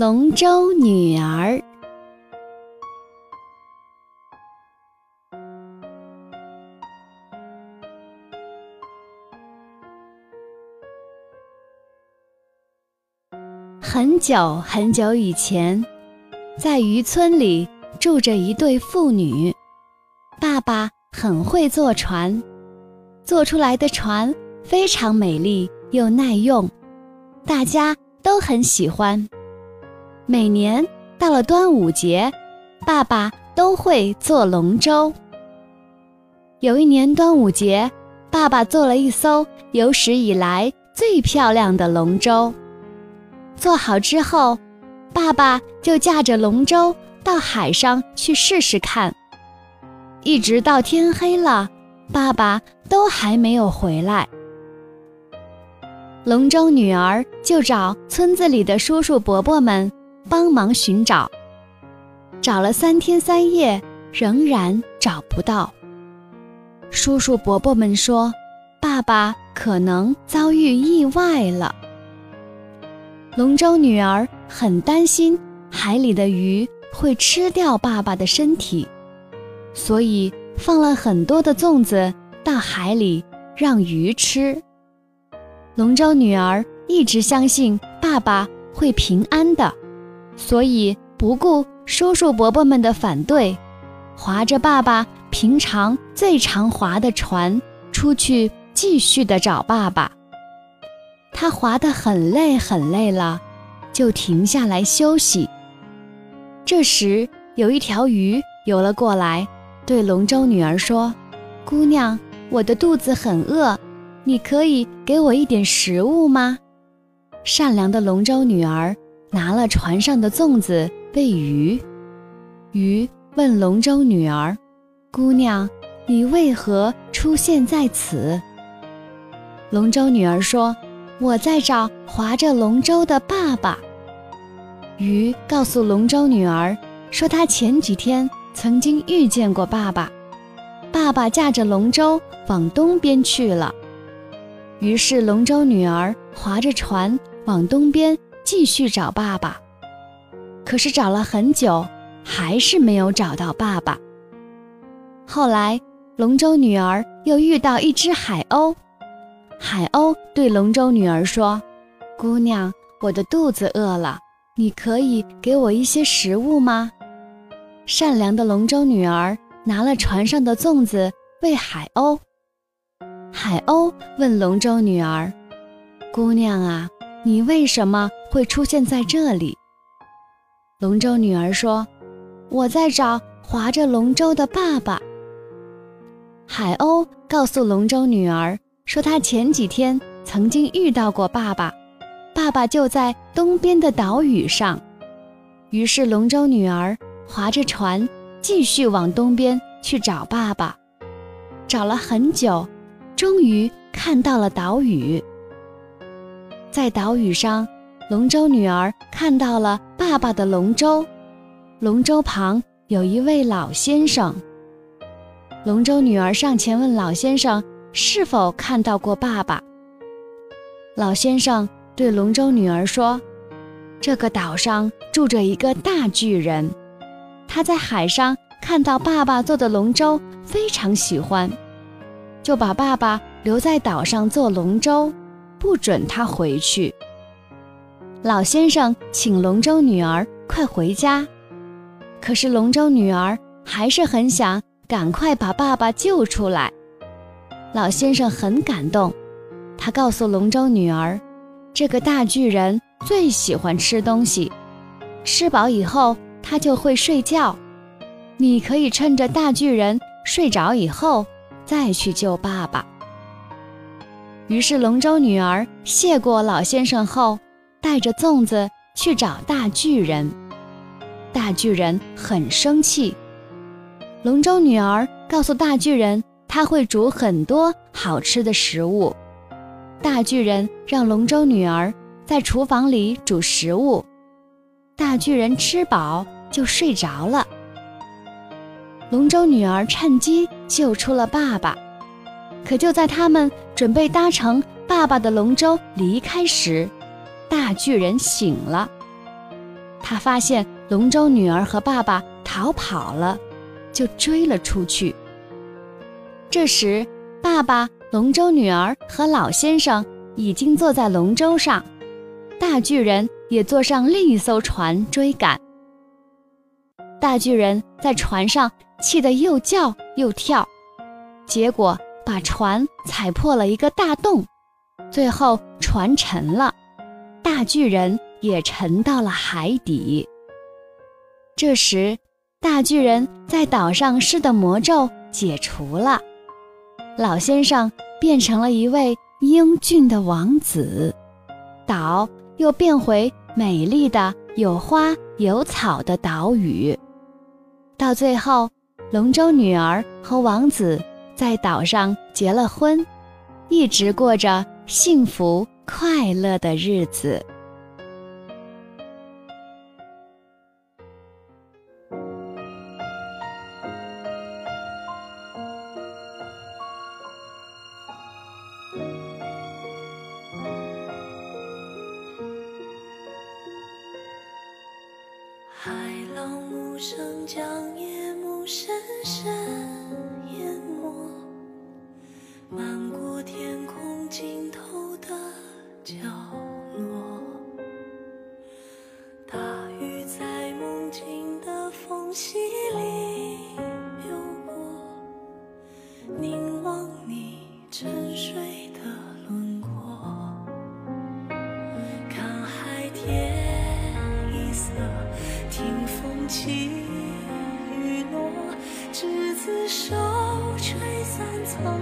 龙舟女儿。很久很久以前，在渔村里住着一对父女。爸爸很会坐船，做出来的船非常美丽又耐用，大家都很喜欢。每年到了端午节，爸爸都会做龙舟。有一年端午节，爸爸做了一艘有史以来最漂亮的龙舟。做好之后，爸爸就驾着龙舟到海上去试试看。一直到天黑了，爸爸都还没有回来。龙舟女儿就找村子里的叔叔伯伯们。帮忙寻找，找了三天三夜，仍然找不到。叔叔伯伯们说：“爸爸可能遭遇意外了。”龙舟女儿很担心海里的鱼会吃掉爸爸的身体，所以放了很多的粽子到海里让鱼吃。龙舟女儿一直相信爸爸会平安的。所以不顾叔叔伯伯们的反对，划着爸爸平常最常划的船出去继续的找爸爸。他划得很累很累了，就停下来休息。这时有一条鱼游了过来，对龙舟女儿说：“姑娘，我的肚子很饿，你可以给我一点食物吗？”善良的龙舟女儿。拿了船上的粽子喂鱼，鱼问龙舟女儿：“姑娘，你为何出现在此？”龙舟女儿说：“我在找划着龙舟的爸爸。”鱼告诉龙舟女儿说：“她前几天曾经遇见过爸爸，爸爸驾着龙舟往东边去了。”于是龙舟女儿划着船往东边。继续找爸爸，可是找了很久，还是没有找到爸爸。后来，龙舟女儿又遇到一只海鸥，海鸥对龙舟女儿说：“姑娘，我的肚子饿了，你可以给我一些食物吗？”善良的龙舟女儿拿了船上的粽子喂海鸥。海鸥问龙舟女儿：“姑娘啊。”你为什么会出现在这里？龙舟女儿说：“我在找划着龙舟的爸爸。”海鸥告诉龙舟女儿说：“他前几天曾经遇到过爸爸，爸爸就在东边的岛屿上。”于是龙舟女儿划着船继续往东边去找爸爸，找了很久，终于看到了岛屿。在岛屿上，龙舟女儿看到了爸爸的龙舟，龙舟旁有一位老先生。龙舟女儿上前问老先生是否看到过爸爸。老先生对龙舟女儿说：“这个岛上住着一个大巨人，他在海上看到爸爸做的龙舟，非常喜欢，就把爸爸留在岛上做龙舟。”不准他回去。老先生请龙舟女儿快回家，可是龙舟女儿还是很想赶快把爸爸救出来。老先生很感动，他告诉龙舟女儿，这个大巨人最喜欢吃东西，吃饱以后他就会睡觉。你可以趁着大巨人睡着以后再去救爸爸。于是，龙舟女儿谢过老先生后，带着粽子去找大巨人。大巨人很生气。龙舟女儿告诉大巨人，他会煮很多好吃的食物。大巨人让龙舟女儿在厨房里煮食物。大巨人吃饱就睡着了。龙舟女儿趁机救出了爸爸。可就在他们准备搭乘爸爸的龙舟离开时，大巨人醒了。他发现龙舟女儿和爸爸逃跑了，就追了出去。这时，爸爸、龙舟女儿和老先生已经坐在龙舟上，大巨人也坐上另一艘船追赶。大巨人在船上气得又叫又跳，结果把船踩破了一个大洞，最后船沉了，大巨人也沉到了海底。这时，大巨人在岛上施的魔咒解除了，老先生变成了一位英俊的王子，岛又变回美丽的有花有草的岛屿。到最后，龙舟女儿和王子在岛上结了婚，一直过着幸福快乐的日子。漫过天空尽头的角落。大雨在梦境的缝隙里流过，凝望你沉睡的轮廓，看海天一色。听风起雨落，执子手，吹散苍，